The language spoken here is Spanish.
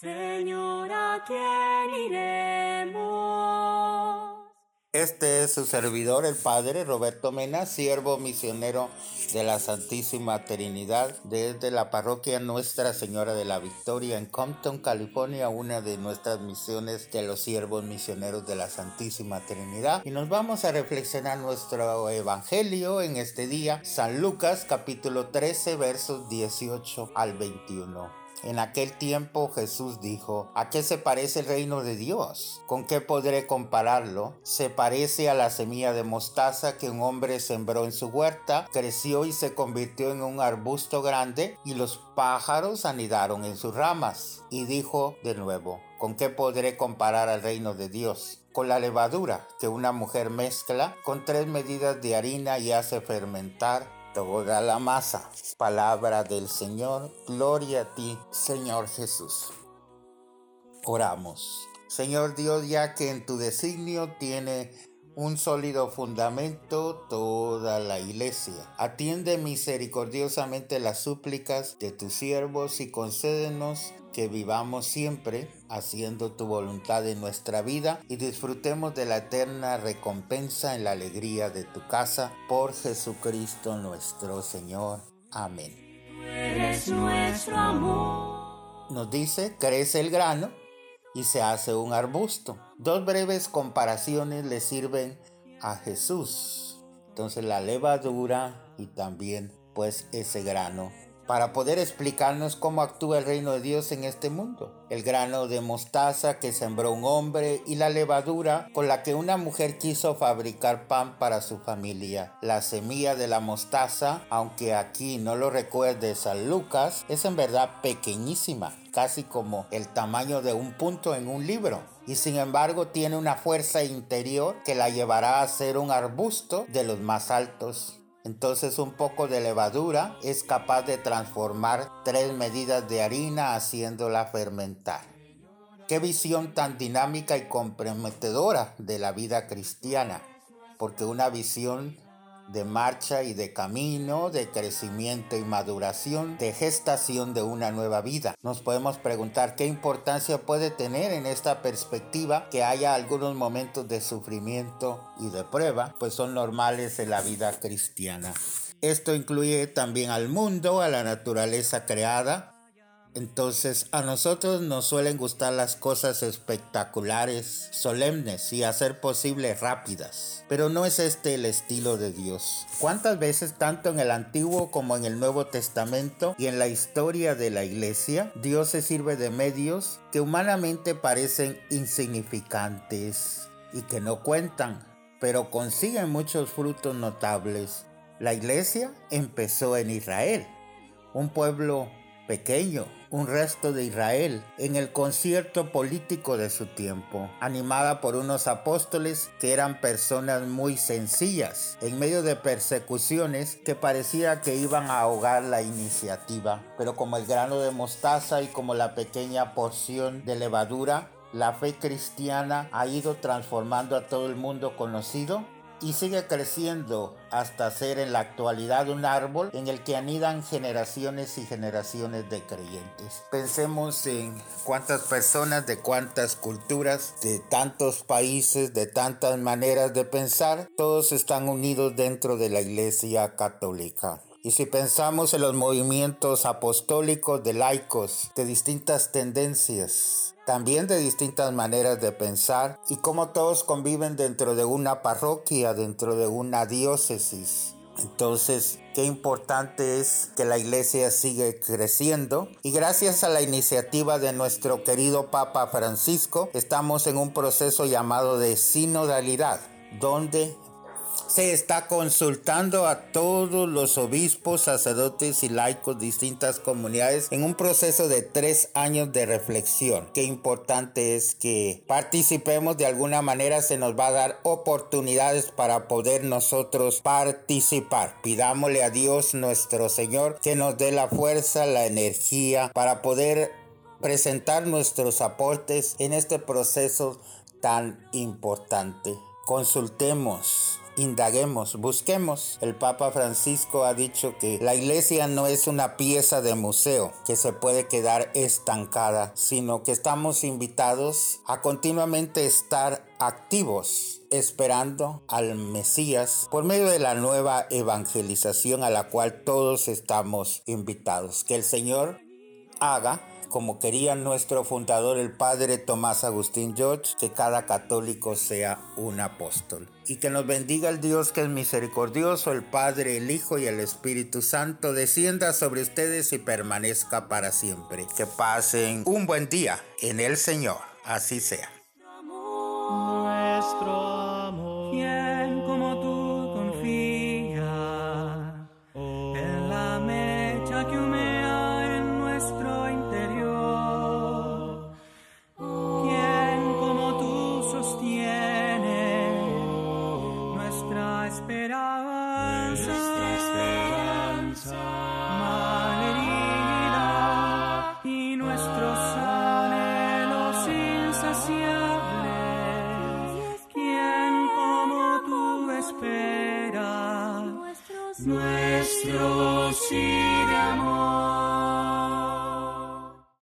Señor, ¿a iremos? Este es su servidor, el Padre Roberto Mena, siervo misionero de la Santísima Trinidad desde la parroquia Nuestra Señora de la Victoria en Compton, California, una de nuestras misiones de los siervos misioneros de la Santísima Trinidad. Y nos vamos a reflexionar nuestro Evangelio en este día, San Lucas capítulo 13 versos 18 al 21. En aquel tiempo Jesús dijo, ¿a qué se parece el reino de Dios? ¿Con qué podré compararlo? Se parece a la semilla de mostaza que un hombre sembró en su huerta, creció y se convirtió en un arbusto grande y los pájaros anidaron en sus ramas. Y dijo de nuevo, ¿con qué podré comparar al reino de Dios? Con la levadura que una mujer mezcla con tres medidas de harina y hace fermentar toda la masa. Palabra del Señor, gloria a ti, Señor Jesús. Oramos. Señor Dios, ya que en tu designio tiene un sólido fundamento toda la iglesia. Atiende misericordiosamente las súplicas de tus siervos y concédenos que vivamos siempre haciendo tu voluntad en nuestra vida y disfrutemos de la eterna recompensa en la alegría de tu casa por Jesucristo nuestro Señor. Amén. nuestro amor. Nos dice, crece el grano y se hace un arbusto. Dos breves comparaciones le sirven a Jesús. Entonces la levadura y también pues ese grano para poder explicarnos cómo actúa el reino de Dios en este mundo. El grano de mostaza que sembró un hombre y la levadura con la que una mujer quiso fabricar pan para su familia. La semilla de la mostaza, aunque aquí no lo recuerde San Lucas, es en verdad pequeñísima, casi como el tamaño de un punto en un libro y sin embargo tiene una fuerza interior que la llevará a ser un arbusto de los más altos entonces un poco de levadura es capaz de transformar tres medidas de harina haciéndola fermentar. Qué visión tan dinámica y comprometedora de la vida cristiana, porque una visión de marcha y de camino, de crecimiento y maduración, de gestación de una nueva vida. Nos podemos preguntar qué importancia puede tener en esta perspectiva que haya algunos momentos de sufrimiento y de prueba, pues son normales en la vida cristiana. Esto incluye también al mundo, a la naturaleza creada, entonces a nosotros nos suelen gustar las cosas espectaculares, solemnes y a ser posible rápidas. Pero no es este el estilo de Dios. ¿Cuántas veces tanto en el Antiguo como en el Nuevo Testamento y en la historia de la iglesia, Dios se sirve de medios que humanamente parecen insignificantes y que no cuentan, pero consiguen muchos frutos notables? La iglesia empezó en Israel, un pueblo pequeño, un resto de Israel, en el concierto político de su tiempo, animada por unos apóstoles que eran personas muy sencillas, en medio de persecuciones que parecía que iban a ahogar la iniciativa. Pero como el grano de mostaza y como la pequeña porción de levadura, la fe cristiana ha ido transformando a todo el mundo conocido y sigue creciendo hasta ser en la actualidad un árbol en el que anidan generaciones y generaciones de creyentes. Pensemos en cuántas personas, de cuántas culturas, de tantos países, de tantas maneras de pensar, todos están unidos dentro de la Iglesia Católica. Y si pensamos en los movimientos apostólicos de laicos de distintas tendencias, también de distintas maneras de pensar y cómo todos conviven dentro de una parroquia, dentro de una diócesis. Entonces, qué importante es que la iglesia sigue creciendo y gracias a la iniciativa de nuestro querido Papa Francisco, estamos en un proceso llamado de sinodalidad, donde se está consultando a todos los obispos, sacerdotes y laicos de distintas comunidades en un proceso de tres años de reflexión. Qué importante es que participemos de alguna manera, se nos va a dar oportunidades para poder nosotros participar. Pidámosle a Dios nuestro Señor que nos dé la fuerza, la energía para poder presentar nuestros aportes en este proceso tan importante. Consultemos indaguemos, busquemos. El Papa Francisco ha dicho que la iglesia no es una pieza de museo que se puede quedar estancada, sino que estamos invitados a continuamente estar activos esperando al Mesías por medio de la nueva evangelización a la cual todos estamos invitados. Que el Señor haga como quería nuestro fundador, el padre Tomás Agustín George, que cada católico sea un apóstol. Y que nos bendiga el Dios que es misericordioso, el Padre, el Hijo y el Espíritu Santo, descienda sobre ustedes y permanezca para siempre. Que pasen un buen día en el Señor. Así sea. Nuestro amor. Nuestra esperanza? Nuestra esperanza. Malherida y nuestros anhelos insaciables. ¿Quién como tú espera nuestro sí de amor?